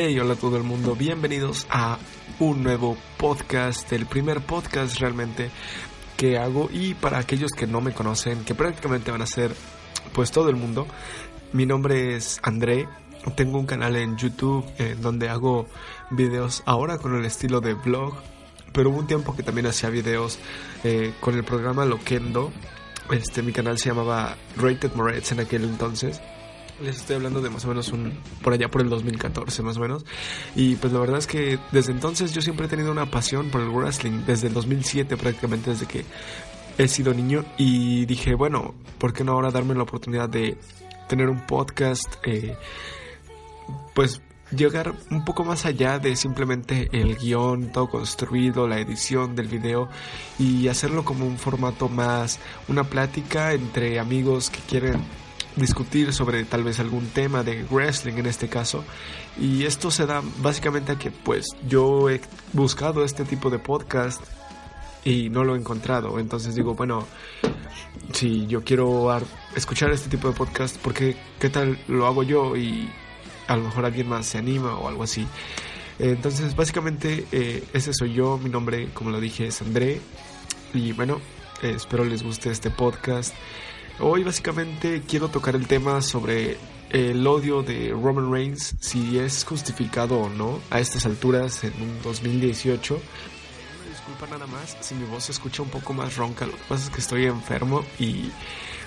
Hey, hola a todo el mundo, bienvenidos a un nuevo podcast, el primer podcast realmente que hago. Y para aquellos que no me conocen, que prácticamente van a ser pues todo el mundo, mi nombre es André, tengo un canal en YouTube en donde hago videos ahora con el estilo de vlog, pero hubo un tiempo que también hacía videos eh, con el programa Loquendo, este, mi canal se llamaba Rated Moretz en aquel entonces les estoy hablando de más o menos un por allá por el 2014 más o menos. Y pues la verdad es que desde entonces yo siempre he tenido una pasión por el wrestling desde el 2007 prácticamente desde que he sido niño. Y dije bueno por qué no ahora darme la oportunidad de tener un podcast eh, pues llegar un poco más allá de simplemente el guion todo construido, la edición del video y hacerlo como un formato más, una plática entre amigos que quieren discutir sobre tal vez algún tema de wrestling en este caso. Y esto se da básicamente a que pues yo he buscado este tipo de podcast y no lo he encontrado. Entonces digo, bueno, si yo quiero escuchar este tipo de podcast, ¿por qué, qué tal lo hago yo? Y a lo mejor alguien más se anima o algo así. Entonces, básicamente, eh, ese soy yo. Mi nombre, como lo dije, es André. Y bueno, espero les guste este podcast. Hoy básicamente quiero tocar el tema sobre el odio de Roman Reigns, si es justificado o no a estas alturas en un 2018. Disculpa nada más si mi voz se escucha un poco más ronca, lo que pasa es que estoy enfermo y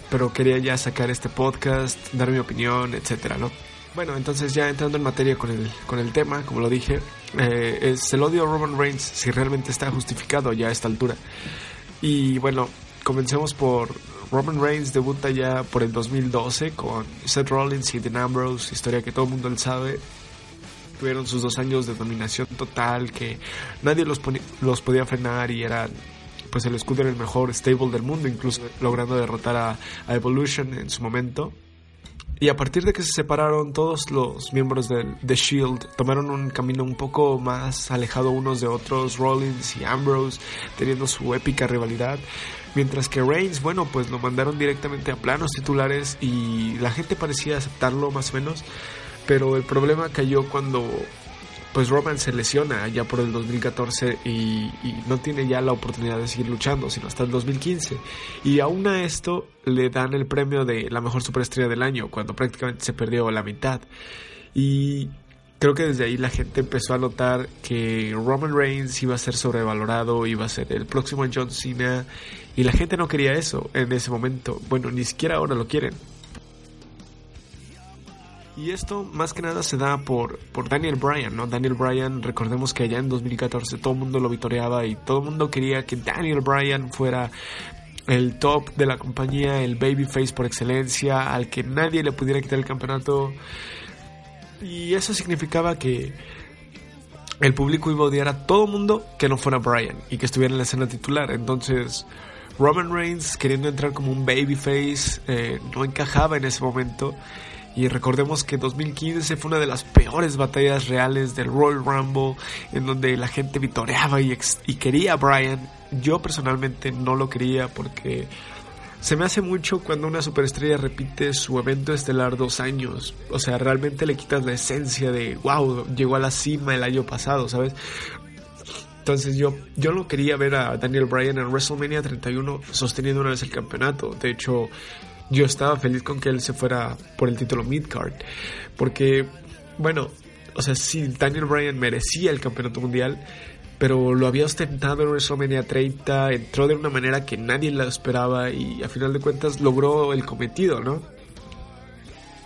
pero quería ya sacar este podcast, dar mi opinión, etcétera, ¿no? Bueno, entonces ya entrando en materia con el, con el tema, como lo dije, eh, es el odio a Roman Reigns si realmente está justificado ya a esta altura. Y bueno, comencemos por Roman Reigns debuta ya por el 2012 con Seth Rollins y Dean Ambrose, historia que todo el mundo sabe. Tuvieron sus dos años de dominación total que nadie los, los podía frenar y eran pues el escudo el mejor stable del mundo, incluso logrando derrotar a Evolution en su momento. Y a partir de que se separaron, todos los miembros de The Shield tomaron un camino un poco más alejado unos de otros, Rollins y Ambrose teniendo su épica rivalidad. Mientras que Reigns, bueno, pues lo mandaron directamente a planos titulares y la gente parecía aceptarlo más o menos. Pero el problema cayó cuando pues Roman se lesiona ya por el 2014 y, no tiene ya la oportunidad de seguir luchando, sino hasta el 2015. Y aún a esto le dan el premio de la mejor superestrella del año, cuando prácticamente se perdió la mitad. Y creo que desde ahí la gente empezó a notar que Roman Reigns iba a ser sobrevalorado, iba a ser el próximo John Cena, y la gente no quería eso en ese momento. Bueno, ni siquiera ahora lo quieren. Y esto más que nada se da por, por Daniel Bryan, ¿no? Daniel Bryan, recordemos que allá en 2014 todo el mundo lo vitoreaba y todo el mundo quería que Daniel Bryan fuera el top de la compañía, el babyface por excelencia, al que nadie le pudiera quitar el campeonato. Y eso significaba que el público iba a odiar a todo mundo que no fuera Bryan y que estuviera en la escena titular. Entonces, Roman Reigns queriendo entrar como un babyface eh, no encajaba en ese momento y recordemos que 2015 fue una de las peores batallas reales del Royal Rumble, en donde la gente vitoreaba y, quería a Bryan. Yo personalmente no lo quería porque se me hace mucho cuando una superestrella repite su evento estelar dos años. O sea, realmente le quitas la esencia de, wow, llegó a la cima el año pasado, ¿sabes? Entonces yo, yo no quería ver a Daniel Bryan en WrestleMania 31 sosteniendo una vez el campeonato. De hecho, yo estaba feliz con que él se fuera por el título midcard. Porque, bueno, o sea, sí, Daniel Bryan merecía el campeonato mundial, pero lo había ostentado en WrestleMania 30, entró de una manera que nadie la esperaba y a final de cuentas logró el cometido, ¿no?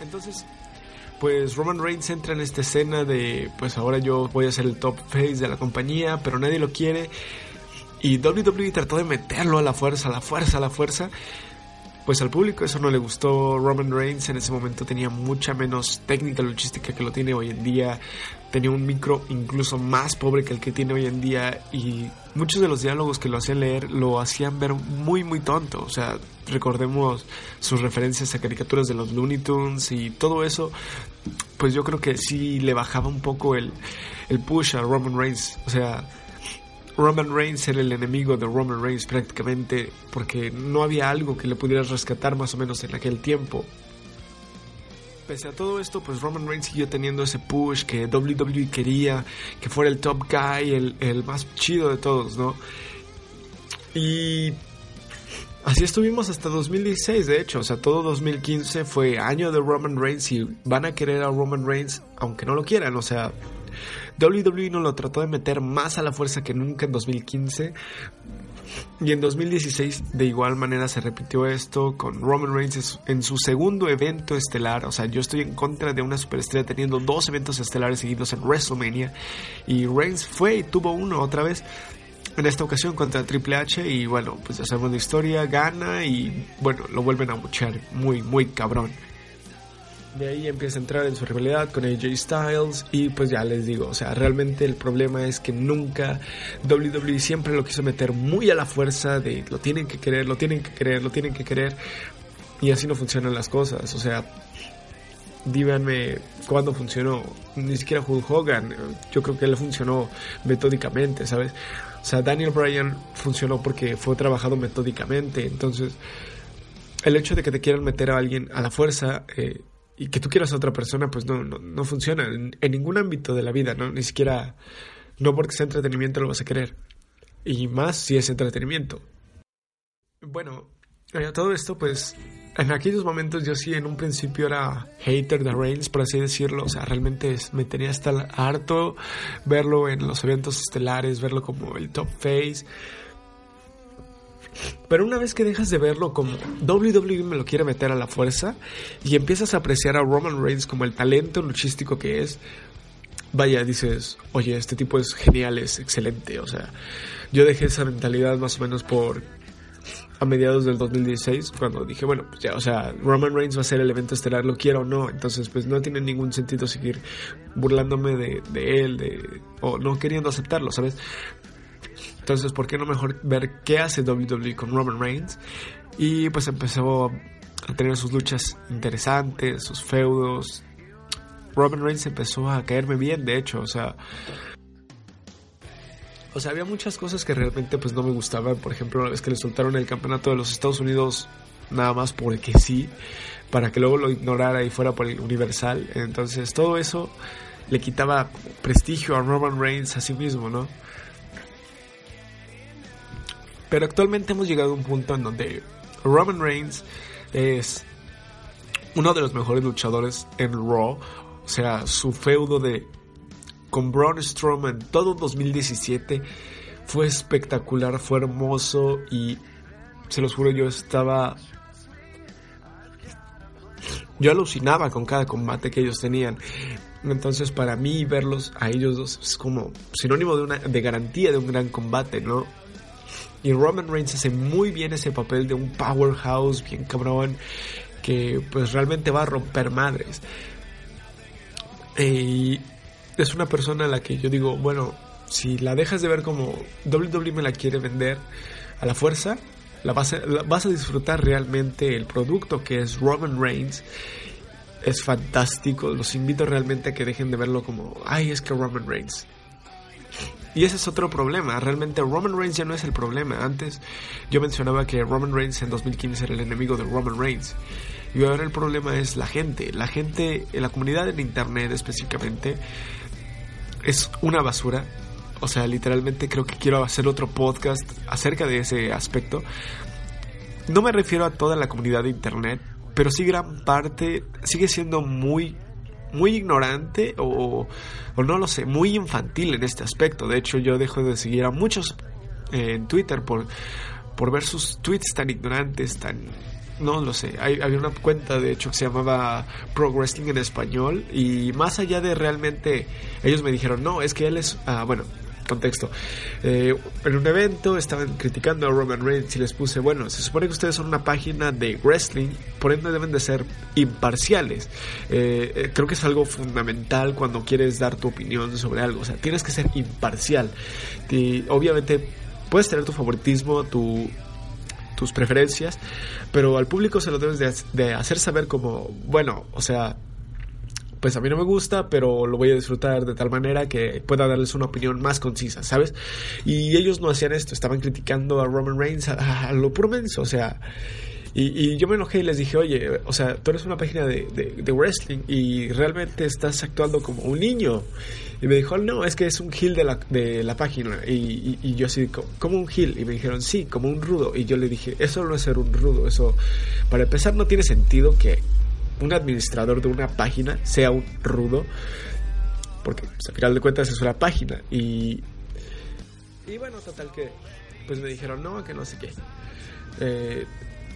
Entonces, pues Roman Reigns entra en esta escena de, pues ahora yo voy a ser el top face de la compañía, pero nadie lo quiere. Y WWE trató de meterlo a la fuerza, a la fuerza, a la fuerza. Pues al público eso no le gustó. Roman Reigns en ese momento tenía mucha menos técnica logística que lo tiene hoy en día. Tenía un micro incluso más pobre que el que tiene hoy en día y muchos de los diálogos que lo hacían leer lo hacían ver muy muy tonto. O sea, recordemos sus referencias a caricaturas de los Looney Tunes y todo eso. Pues yo creo que sí le bajaba un poco el, el push a Roman Reigns. O sea, Roman Reigns era el enemigo de Roman Reigns prácticamente porque no había algo que le pudiera rescatar más o menos en aquel tiempo. Pese a todo esto, pues Roman Reigns siguió teniendo ese push que WWE quería, que fuera el top guy, el, el más chido de todos, ¿no? Y Así estuvimos hasta 2016, de hecho, o sea, todo 2015 fue año de Roman Reigns y van a querer a Roman Reigns aunque no lo quieran, o sea, WWE no lo trató de meter más a la fuerza que nunca en 2015. Y en 2016 de igual manera se repitió esto con Roman Reigns en su segundo evento estelar. O sea, yo estoy en contra de una superestrella teniendo dos eventos estelares seguidos en WrestleMania. Y Reigns fue y tuvo uno otra vez. En esta ocasión contra Triple H y bueno, pues ya sabemos la historia, gana y bueno, lo vuelven a buchar muy, muy cabrón. De ahí empieza a entrar en su rivalidad con AJ Styles y pues ya les digo, o sea, realmente el problema es que nunca WWE siempre lo quiso meter muy a la fuerza de lo tienen que querer, lo tienen que querer, lo tienen que querer y así no funcionan las cosas, o sea, díganme cuándo funcionó, ni siquiera Hulk Hogan, yo creo que él funcionó metódicamente, ¿sabes? O sea, Daniel Bryan funcionó porque fue trabajado metódicamente, entonces el hecho de que te quieran meter a alguien a la fuerza eh, y que tú quieras a otra persona, pues no, no, funciona en, ningún ámbito de la vida, ¿no? Ni siquiera, no porque sea entretenimiento lo vas a querer. Y más si es entretenimiento. Bueno, eh, todo esto, pues, en aquellos momentos yo sí en un principio era hater de Reigns, por así decirlo. O sea, realmente me tenía hasta harto verlo en los eventos estelares, verlo como el top face pero una vez que dejas de verlo como WWE me lo quiere meter a la fuerza y empiezas a apreciar a Roman Reigns como el talento luchístico que es, vaya, dices, oye, este tipo es genial, es excelente. O sea, yo dejé esa mentalidad más o menos por a mediados del 2016 cuando dije, bueno, pues ya, o sea, Roman Reigns va a ser el evento estelar, lo quiero o no, entonces pues no tiene ningún sentido seguir burlándome de, de él, de, o no queriendo aceptarlo, ¿sabes? Entonces, ¿por qué no mejor ver qué hace WWE con Roman Reigns? Y pues empezó a tener sus luchas interesantes, sus feudos. Roman Reigns empezó a caerme bien, de hecho, o sea, o sea, había muchas cosas que realmente pues no me gustaban. Por ejemplo, una vez que le soltaron el campeonato de los Estados Unidos nada más porque sí, para que luego lo ignorara y fuera por el Universal. Entonces, todo eso le quitaba prestigio a Roman Reigns a sí mismo, ¿no? Pero actualmente hemos llegado a un punto en donde Roman Reigns es uno de los mejores luchadores en Raw. O sea, su feudo de con Braun Strowman todo 2017 fue espectacular, fue hermoso y se los juro yo estaba yo alucinaba con cada combate que ellos tenían. Entonces, para mí verlos a ellos dos es como sinónimo de una de garantía de un gran combate, ¿no? Y Roman Reigns hace muy bien ese papel de un powerhouse bien cabrón que pues realmente va a romper madres. Y es una persona a la que yo digo, bueno, si la dejas de ver como WWE me la quiere vender a la fuerza, la vas a, vas a disfrutar realmente el producto que es Roman Reigns. Es fantástico, los invito realmente a que dejen de verlo como, ay, es que Roman Reigns. Y ese es otro problema. Realmente Roman Reigns ya no es el problema. Antes yo mencionaba que Roman Reigns en 2015 era el enemigo de Roman Reigns. Y ahora el problema es la gente. La gente, la comunidad en Internet específicamente, es una basura. O sea, literalmente creo que quiero hacer otro podcast acerca de ese aspecto. No me refiero a toda la comunidad de Internet, pero sí gran parte sigue siendo muy muy ignorante o, no lo sé, muy infantil en este aspecto. De hecho, yo dejo de seguir a muchos eh, en Twitter por, por ver sus tweets tan ignorantes, tan... No lo sé, Hay, había una cuenta de hecho que se llamaba Pro Wrestling en español y más allá de realmente ellos me dijeron, no, es que él es, ah, bueno, contexto. Eh, en un evento estaban criticando a Roman Reigns y les puse, bueno, se supone que ustedes son una página de wrestling, por ende deben de ser imparciales. Eh, eh, creo que es algo fundamental cuando quieres dar tu opinión sobre algo, o sea, tienes que ser imparcial. Y obviamente puedes tener tu favoritismo, tu tus preferencias, pero al público se lo debes de, de hacer saber como, bueno, o sea, pues a mí no me gusta, pero lo voy a disfrutar de tal manera que pueda darles una opinión más concisa, ¿sabes? Y ellos no hacían esto, estaban criticando a Roman Reigns a, lo puro menso, o sea... Y, yo me enojé y les dije, oye, o sea, tú eres una página de, de, wrestling y realmente estás actuando como un niño. Y me dijo, no, es que es un heel de la, de la página. Y, y, yo así, como un heel. Y me dijeron, sí, como un rudo. Y yo le dije, eso no es ser un rudo. Eso, para empezar, no tiene sentido que un administrador de una página sea un rudo, porque pues, al final de cuentas es una página. Y, bueno, total que pues me dijeron, no, que no sé qué. Eh,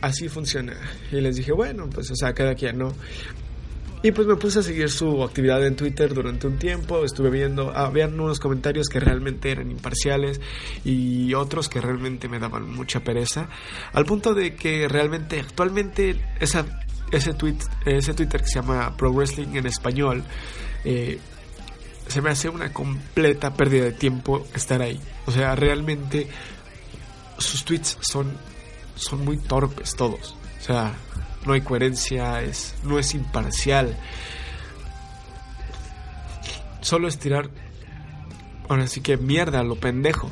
así funciona. Y les dije, bueno, pues o sea, cada quien, ¿no? Y pues me puse a seguir su actividad en Twitter durante un tiempo, estuve viendo, habían unos comentarios que realmente eran imparciales y otros que realmente me daban mucha pereza, al punto de que realmente actualmente esa ese, tweet, ese Twitter que se llama Pro Wrestling en español, eh, se me hace una completa pérdida de tiempo estar ahí. O sea, realmente sus tweets son, son muy torpes todos. O sea, no hay coherencia, es, no es imparcial. Solo es tirar, ahora sí que mierda, lo pendejo.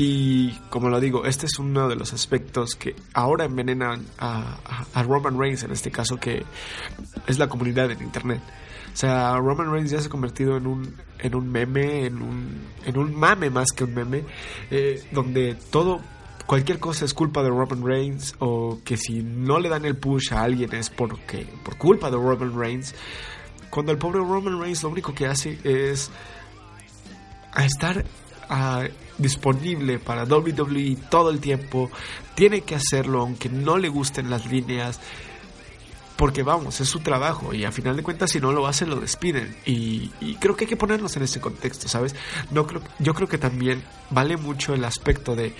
Y como lo digo, este es uno de los aspectos que ahora envenenan a, Roman Reigns, en este caso, que es la comunidad en Internet. O sea, Roman Reigns ya se ha convertido en un, en un meme, en un, en un mame más que un meme, eh, donde todo, cualquier cosa es culpa de Roman Reigns, o que si no le dan el push a alguien es porque, por culpa de Roman Reigns. Cuando el pobre Roman Reigns lo único que hace es a estar disponible para WWE todo el tiempo. Tiene que hacerlo aunque no le gusten las líneas. Porque vamos, es su trabajo y a final de cuentas si no lo hace lo despiden. Y, creo que hay que ponernos en ese contexto, ¿sabes? No creo, yo creo que también vale mucho el aspecto de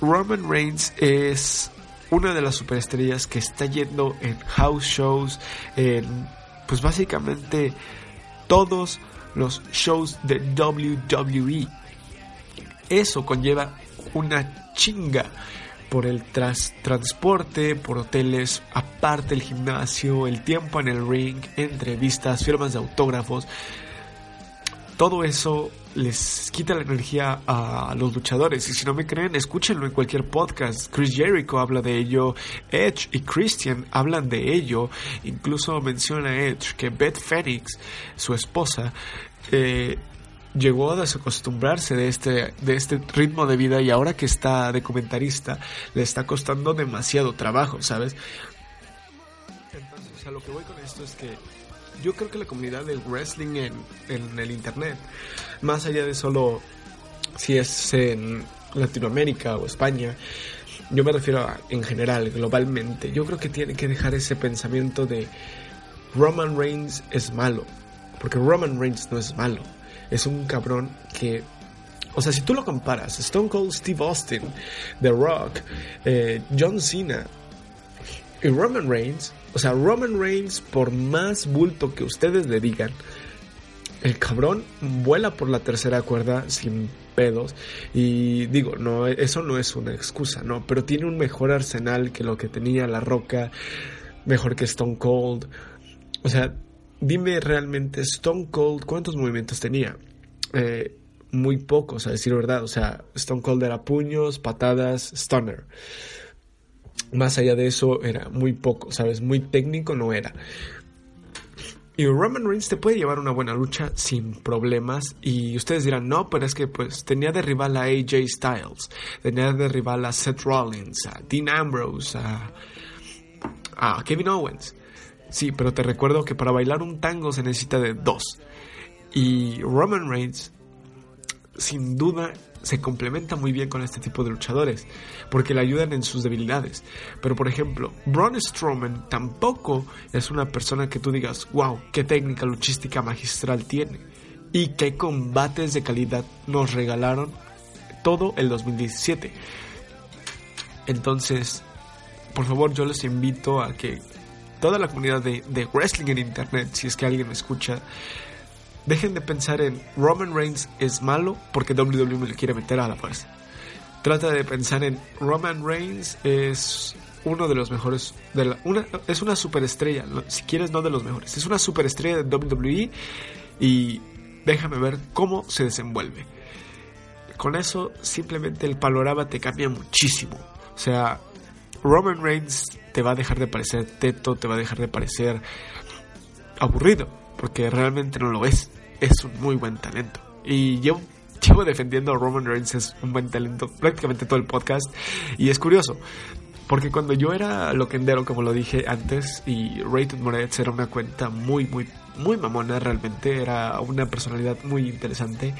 Roman Reigns es una de las superestrellas que está yendo en house shows, en pues básicamente todos los shows de WWE eso conlleva una chinga por el transporte, por hoteles, aparte el gimnasio, el tiempo en el ring, entrevistas, firmas de autógrafos. Todo eso les quita la energía a los luchadores. Y si no me creen, escúchenlo en cualquier podcast. Chris Jericho habla de ello, Edge y Christian hablan de ello. Incluso menciona Edge que Beth Phoenix, su esposa, eh, llegó a desacostumbrarse de este, de este ritmo de vida y ahora que está de comentarista le está costando demasiado trabajo, ¿sabes? Entonces, a lo que voy con esto es que yo creo que la comunidad del wrestling en, en el internet, más allá de solo si es en Latinoamérica o España, yo me refiero a, en general, globalmente, yo creo que tiene que dejar ese pensamiento de Roman Reigns es malo, porque Roman Reigns no es malo es un cabrón que o sea, si tú lo comparas, Stone Cold Steve Austin, The Rock, eh, John Cena y Roman Reigns, o sea, Roman Reigns, por más bulto que ustedes le digan, el cabrón vuela por la tercera cuerda sin pedos. Y digo, no, eso no es una excusa, ¿no? Pero tiene un mejor arsenal que lo que tenía La Roca, mejor que Stone Cold. O sea, dime realmente Stone Cold cuántos movimientos tenía. Eh, muy pocos, a decir verdad. O sea, Stone Cold era puños, patadas, stunner. Más allá de eso era muy poco, ¿sabes? Muy técnico no era. Y Roman Reigns te puede llevar una buena lucha sin problemas. Y ustedes dirán, no, pero es que pues tenía de rival a AJ Styles, tenía de rival a Seth Rollins, a Dean Ambrose, a, a Kevin Owens. Sí, pero te recuerdo que para bailar un tango se necesita de dos. Y Roman Reigns, sin duda, se complementa muy bien con este tipo de luchadores, porque le ayudan en sus debilidades. Pero por ejemplo, Braun Strowman tampoco es una persona que tú digas, wow, qué técnica luchística magistral tiene. y qué combates de calidad nos regalaron todo el 2017. Entonces, por favor, yo les invito a que toda la comunidad de, de wrestling en internet, si es que alguien me escucha, dejen de pensar en Roman Reigns es malo porque WWE me lo quiere meter a la fuerza. Trata de pensar en Roman Reigns es uno de los mejores, de la, una, es una superestrella, si quieres no de los mejores, es una superestrella de WWE y déjame ver cómo se desenvuelve. Con eso simplemente el panorama te cambia muchísimo. O sea, Roman Reigns te va a dejar de parecer teto, te va a dejar de parecer aburrido, porque realmente no lo es. Es un muy buen talento. Y yo llevo defendiendo a Roman Reigns es un buen talento prácticamente todo el podcast. Y es curioso, porque cuando yo era loquendero, como lo dije antes, y Rated Moretz era una cuenta muy, muy, muy mamona realmente, era una personalidad muy interesante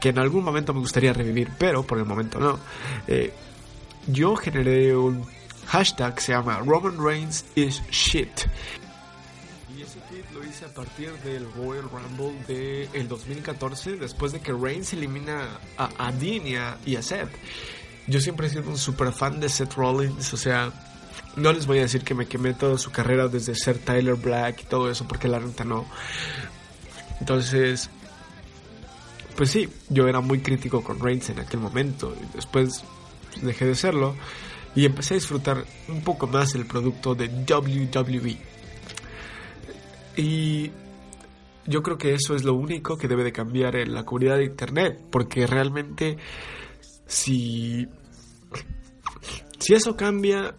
que en algún momento me gustaría revivir, pero por el momento no. Eh, yo generé un hashtag se llama Roman Reigns is shit. Y ese tweet lo hice a partir del Royal Rumble del el 2014, después de que Reigns elimina a, a Dean y a, Seth. Yo siempre he sido un super fan de Seth Rollins, o sea, no les voy a decir que me quemé toda su carrera desde ser Tyler Black y todo eso, porque la neta no. Entonces, pues sí, yo era muy crítico con Reigns en aquel momento. Y después dejé de serlo y empecé a disfrutar un poco más el producto de WWE. Y yo creo que eso es lo único que debe de cambiar en la comunidad de Internet, porque realmente si, si eso cambia,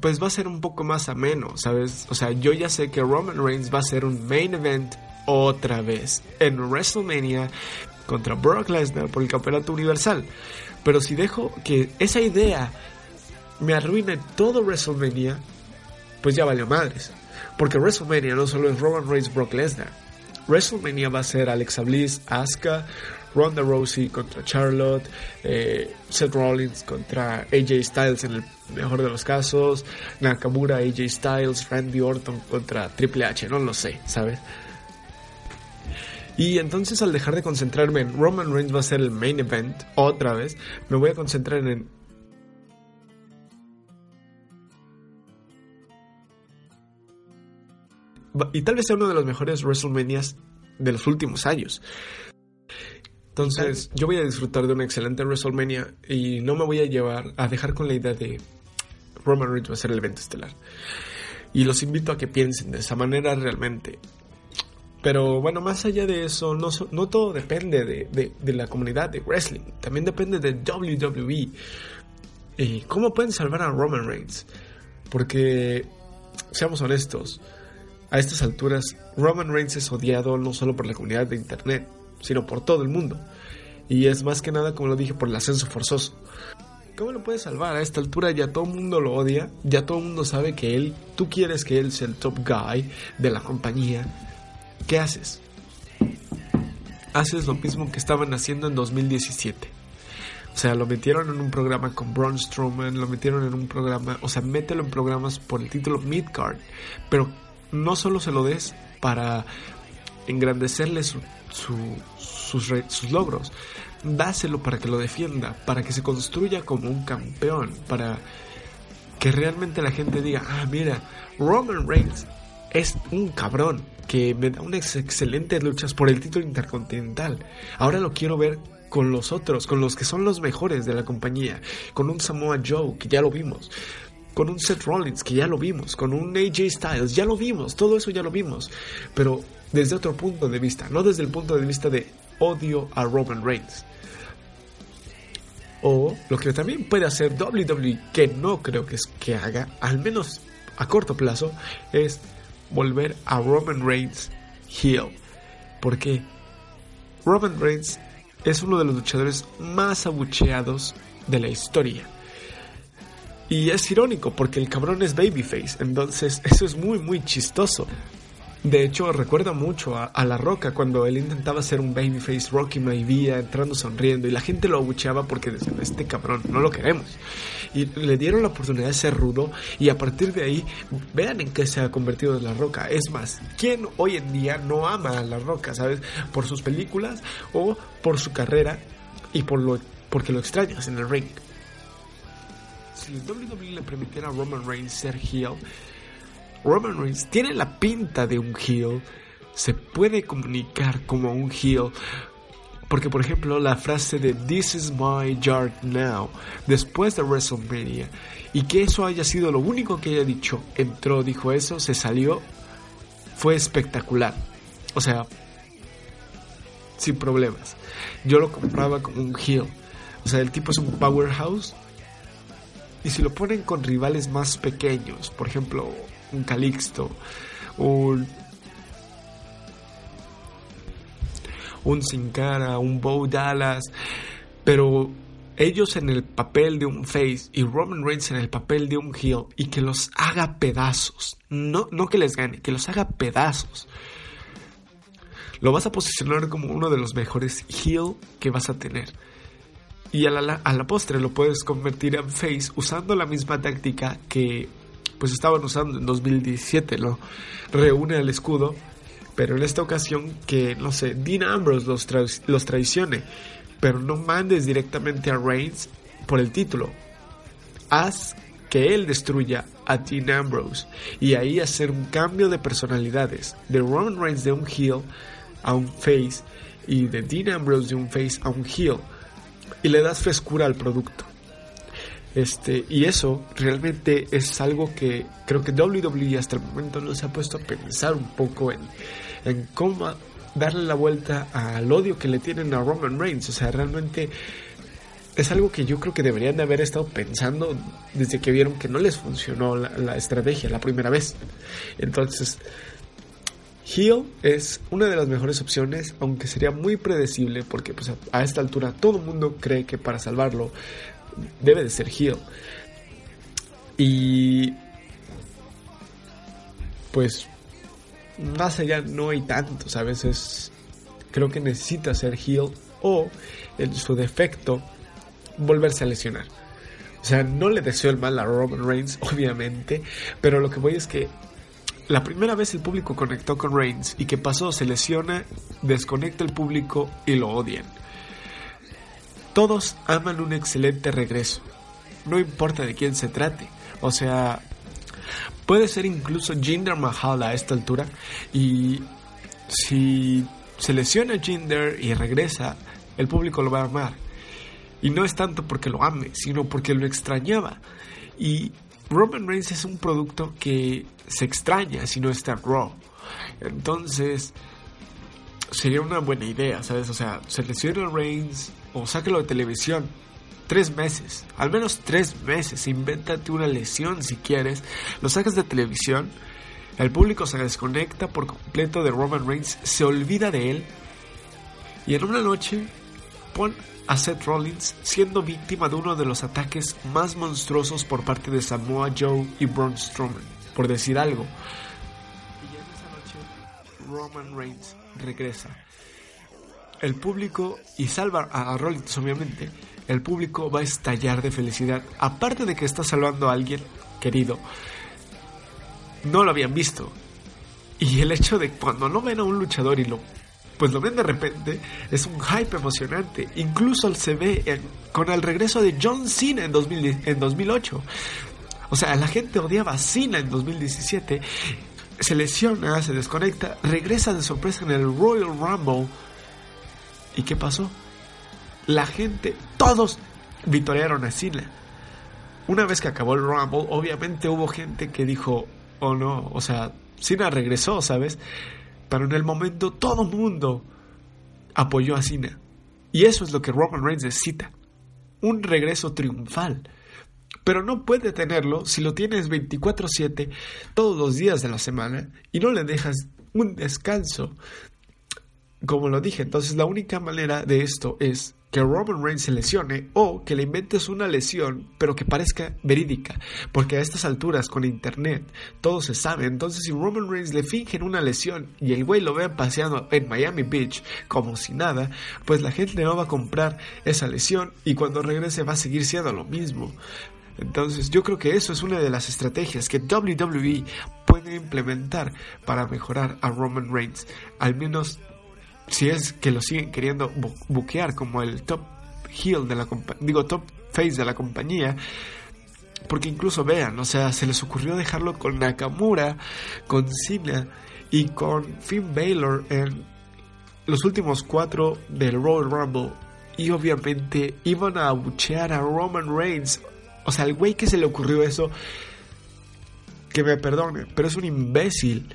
pues va a ser un poco más ameno, ¿sabes? O sea, yo ya sé que Roman Reigns va a ser un main event otra vez en WrestleMania contra Brock Lesnar por el campeonato universal. Pero si dejo que esa idea me arruine todo WrestleMania, pues ya valió madres. Porque WrestleMania no solo es Roman Reigns, Brock Lesnar. WrestleMania va a ser Alexa Bliss, Asuka, Ronda Rousey contra Charlotte, eh, Seth Rollins contra AJ Styles en el mejor de los casos, Nakamura, AJ Styles, Randy Orton contra Triple H, no lo sé, ¿sabes? Y entonces al dejar de concentrarme en Roman Reigns va a ser el main event otra vez, me voy a concentrar en y tal vez sea uno de los mejores WrestleManias de los últimos años. Entonces, yo voy a disfrutar de una excelente WrestleMania y no me voy a llevar a dejar con la idea de Roman Reigns va a ser el evento estelar. Y los invito a que piensen de esa manera realmente. Pero bueno, más allá de eso, no, no todo depende de, de, la comunidad de wrestling. También depende de WWE. ¿Y cómo pueden salvar a Roman Reigns? Porque, seamos honestos, a estas alturas, Roman Reigns es odiado no solo por la comunidad de Internet, sino por todo el mundo. Y es más que nada, como lo dije, por el ascenso forzoso. ¿Cómo lo puedes salvar? A esta altura ya todo el mundo lo odia, ya todo el mundo sabe que él, tú quieres que él sea el top guy de la compañía. ¿Qué haces? Haces lo mismo que estaban haciendo en 2017. O sea, lo metieron en un programa con Braun Strowman, lo metieron en un programa, o sea, mételo en programas por el título Midcard, pero no solo se lo des para engrandecerle sus, sus logros, dáselo para que lo defienda, para que se construya como un campeón, para que realmente la gente diga, ah, mira, Roman Reigns es un cabrón que me da unas excelentes luchas por el título intercontinental. Ahora lo quiero ver con los otros, con los que son los mejores de la compañía, con un Samoa Joe, que ya lo vimos, con un Seth Rollins, que ya lo vimos, con un AJ Styles, ya lo vimos, todo eso ya lo vimos, pero desde otro punto de vista, no desde el punto de vista de odio a Roman Reigns. O lo que también puede hacer WWE, que no creo que, es que haga, al menos a corto plazo, es volver a Roman Reigns heel. Porque Roman Reigns es uno de los luchadores más abucheados de la historia. Y es irónico porque el cabrón es babyface, entonces eso es muy muy chistoso. De hecho, recuerda mucho a, La Roca cuando él intentaba ser un babyface Rocky Maivia entrando sonriendo y la gente lo abucheaba porque decían, este cabrón, no lo queremos. Y le dieron la oportunidad de ser rudo y a partir de ahí, vean en qué se ha convertido La Roca. Es más, ¿quién hoy en día no ama a La Roca, sabes? Por sus películas o por su carrera y por lo, porque lo extrañas en el ring. Si el WWE le permitiera a Roman Reigns ser heel, Roman Reigns tiene la pinta de un heel, se puede comunicar como un heel. Porque, por ejemplo, la frase de This is my yard now, después de WrestleMania, y que eso haya sido lo único que haya dicho, entró, dijo eso, se salió, fue espectacular. O sea, sin problemas. Yo lo compraba como un heel. O sea, el tipo es un powerhouse. Y si lo ponen con rivales más pequeños, por ejemplo, un Calixto, un, un Sin Cara, un Bo Dallas, pero ellos en el papel de un face y Roman Reigns en el papel de un heel y que los haga pedazos, no, no que les gane, que los haga pedazos. Lo vas a posicionar como uno de los mejores heel que vas a tener. Y a la, a la postre lo puedes convertir en face usando la misma táctica que pues estaban usando en 2017, ¿no? Reúne al escudo, pero en esta ocasión que, no sé, Dean Ambrose los, tra los traicione, pero no mandes directamente a Reigns por el título. Haz que él destruya a Dean Ambrose y ahí hacer un cambio de personalidades de Roman Reigns de un heel a un face y de Dean Ambrose de un face a un heel y le das frescura al producto. Este, y eso realmente es algo que creo que WWE hasta el momento no se ha puesto a pensar un poco en, en cómo darle la vuelta al odio que le tienen a Roman Reigns. O sea, realmente es algo que yo creo que deberían de haber estado pensando desde que vieron que no les funcionó la, estrategia la primera vez. Entonces, Heel es una de las mejores opciones, aunque sería muy predecible porque pues, a esta altura todo el mundo cree que para salvarlo debe de ser heel. Y pues más allá no hay tantos, a veces creo que necesita ser heel o en su defecto volverse a lesionar. O sea, no le deseo el mal a Roman Reigns, obviamente, pero lo que voy es que la primera vez el público conectó con Reigns y que pasó, se lesiona, desconecta el público y lo odian. Todos aman un excelente regreso, no importa de quién se trate. O sea, puede ser incluso Jinder Mahal a esta altura y si se lesiona Jinder y regresa, el público lo va a amar. Y no es tanto porque lo ame, sino porque lo extrañaba. Y Roman Reigns es un producto que se extraña si no está Raw. Entonces, sería una buena idea, ¿sabes? O sea, selecciona Reigns o sáquelo de televisión. Tres meses, al menos tres meses. Invéntate una lesión si quieres. Lo sacas de televisión. El público se desconecta por completo de Roman Reigns, se olvida de él. Y en una noche pon a Seth Rollins siendo víctima de uno de los ataques más monstruosos por parte de Samoa Joe y Braun Strowman, por decir algo. Y en esa noche Roman Reigns regresa. El público, y salva a Rollins obviamente, el público va a estallar de felicidad. Aparte de que está salvando a alguien querido, no lo habían visto. Y el hecho de cuando no ven a un luchador y lo pues lo ven de repente, es un hype emocionante. Incluso se ve con el regreso de John Cena en, 2000, en 2008. O sea, la gente odiaba a Cena en 2017. Se lesiona, se desconecta, regresa de sorpresa en el Royal Rumble. ¿Y qué pasó? La gente, todos vitorearon a Cena. Una vez que acabó el Rumble, obviamente hubo gente que dijo, oh no, o sea, Cena regresó, ¿sabes? Pero en el momento todo mundo apoyó a Cena. Y eso es lo que Roman Reigns necesita. Un regreso triunfal. Pero no puede tenerlo si lo tienes 24/7 todos los días de la semana y no le dejas un descanso. Como lo dije, entonces la única manera de esto es que Roman Reigns se lesione o que le inventes una lesión pero que parezca verídica. Porque a estas alturas con internet todo se sabe. Entonces si Roman Reigns le fingen una lesión y el güey lo ve paseando en Miami Beach como si nada, pues la gente no va a comprar esa lesión y cuando regrese va a seguir siendo lo mismo. Entonces yo creo que eso es una de las estrategias que WWE puede implementar para mejorar a Roman Reigns. Al menos si es que lo siguen queriendo buquear como el top heel de la digo top face de la compañía porque incluso vean, o sea, se les ocurrió dejarlo con Nakamura, con Cena y con Finn Balor en los últimos cuatro del Royal Rumble y obviamente iban a abuchear a Roman Reigns. O sea, el güey que se le ocurrió eso, que me perdone, pero es un imbécil.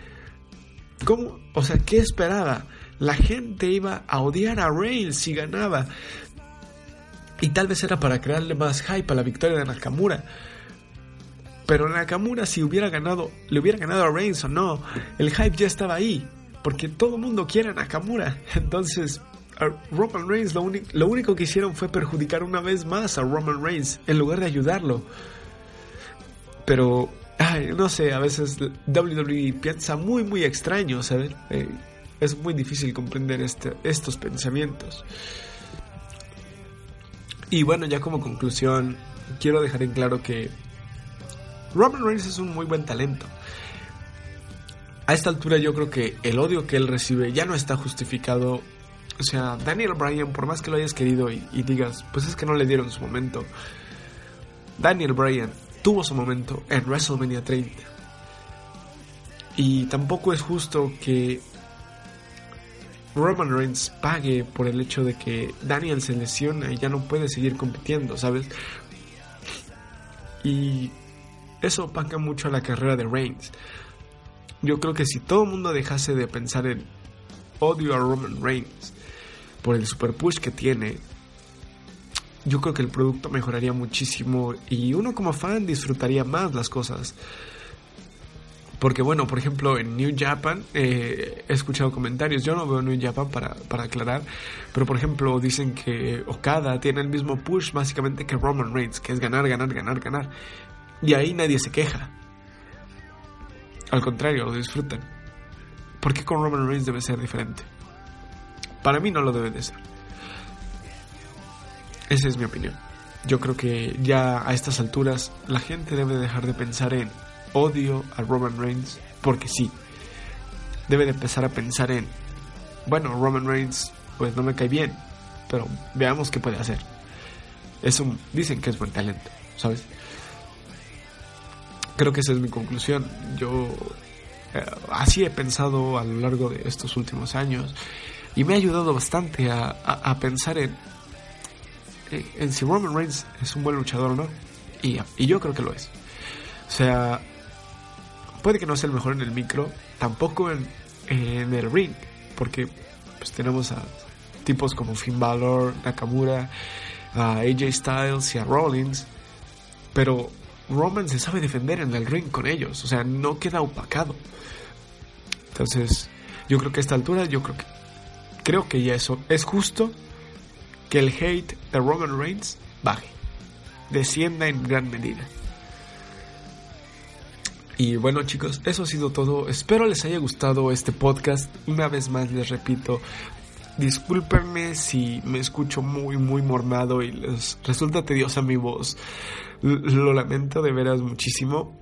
¿Cómo? O sea, ¿qué esperaba? La gente iba a odiar a Reigns si ganaba. Y tal vez era para crearle más hype a la victoria de Nakamura. Pero Nakamura si hubiera ganado, le hubiera ganado a Reigns o no, el hype ya estaba ahí. Porque todo el mundo quiere a Nakamura. Entonces, a Roman Reigns lo, lo único que hicieron fue perjudicar una vez más a Roman Reigns en lugar de ayudarlo. Pero, no sé, a veces WWE piensa muy, muy extraño, ¿sabes? Eh, es muy difícil comprender este, estos pensamientos. Y bueno, ya como conclusión, quiero dejar en claro que Roman Reigns es un muy buen talento. A esta altura yo creo que el odio que él recibe ya no está justificado. O sea, Daniel Bryan, por más que lo hayas querido y, y digas, pues es que no le dieron su momento. Daniel Bryan tuvo su momento en WrestleMania 30. Y tampoco es justo que Roman Reigns pague por el hecho de que Daniel se lesiona y ya no puede seguir compitiendo, ¿sabes? Y eso opaca mucho a la carrera de Reigns. Yo creo que si todo el mundo dejase de pensar en odio a Roman Reigns por el super push que tiene, yo creo que el producto mejoraría muchísimo y uno como fan disfrutaría más las cosas. Porque bueno, por ejemplo, en New Japan eh, he escuchado comentarios, yo no veo New Japan para, para, aclarar, pero por ejemplo dicen que Okada tiene el mismo push básicamente que Roman Reigns, que es ganar, ganar, ganar, ganar. Y ahí nadie se queja. Al contrario, lo disfrutan. ¿Por qué con Roman Reigns debe ser diferente? Para mí no lo debe de ser. Esa es mi opinión. Yo creo que ya a estas alturas la gente debe dejar de pensar en odio a Roman Reigns porque sí. Debe de empezar a pensar en, bueno, Roman Reigns pues no me cae bien, pero veamos qué puede hacer. Es un, dicen que es buen talento, ¿sabes? Creo que esa es mi conclusión. Yo eh, así he pensado a lo largo de estos últimos años y me ha ayudado bastante a, a, pensar en, en, si Roman Reigns es un buen luchador o no. Y, y yo creo que lo es. O sea, puede que no sea el mejor en el micro, tampoco en, en el ring, porque pues tenemos a tipos como Finn Balor, Nakamura, a AJ Styles y a Rollins, pero Roman se sabe defender en el ring con ellos, o sea, no queda opacado. Entonces, yo creo que a esta altura, yo creo que creo que ya eso es justo que el hate de Roman Reigns baje, descienda en gran medida. Y bueno chicos, eso ha sido todo. Espero les haya gustado este podcast. Una vez más les repito, discúlpenme si me escucho muy muy mormado y les resulta tediosa mi voz. Lo lamento de veras muchísimo.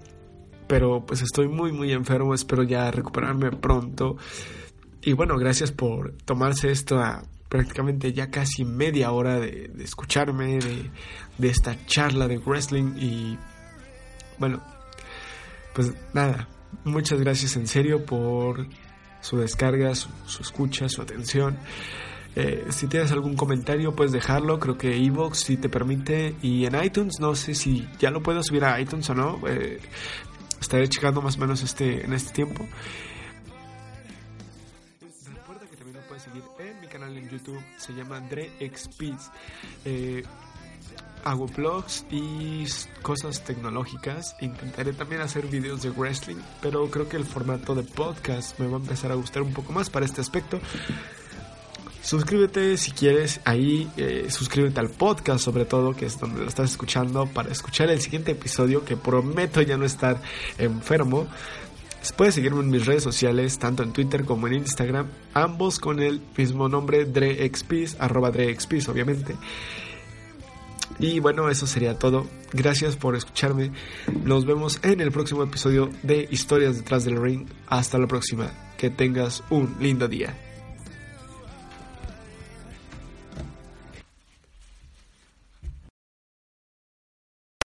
Pero pues estoy muy muy enfermo, espero ya recuperarme pronto. Y bueno, gracias por tomarse esto a prácticamente ya casi media hora de, escucharme, de, de esta charla de wrestling y bueno, pues nada, muchas gracias en serio por su descarga, su, escucha, su atención. Eh, si tienes algún comentario, puedes dejarlo. Creo que Evox si te permite. Y en iTunes, no sé si ya lo puedo subir a iTunes o no. Eh, estaré checando más o menos este, en este tiempo. Recuerda que también lo puedes seguir en mi canal en YouTube. Se llama Andre Eh, hago vlogs y cosas tecnológicas. Intentaré también hacer videos de wrestling, pero creo que el formato de podcast me va a empezar a gustar un poco más para este aspecto. Suscríbete si quieres ahí, eh, suscríbete al podcast sobre todo, que es donde lo estás escuchando, para escuchar el siguiente episodio, que prometo ya no estar enfermo. Puedes seguirme en mis redes sociales, tanto en Twitter como en Instagram, ambos con el mismo nombre, DreXPis, arroba DreXPis, obviamente. Y bueno, eso sería todo. Gracias por escucharme. Nos vemos en el próximo episodio de Historias detrás del ring. Hasta la próxima. Que tengas un lindo día.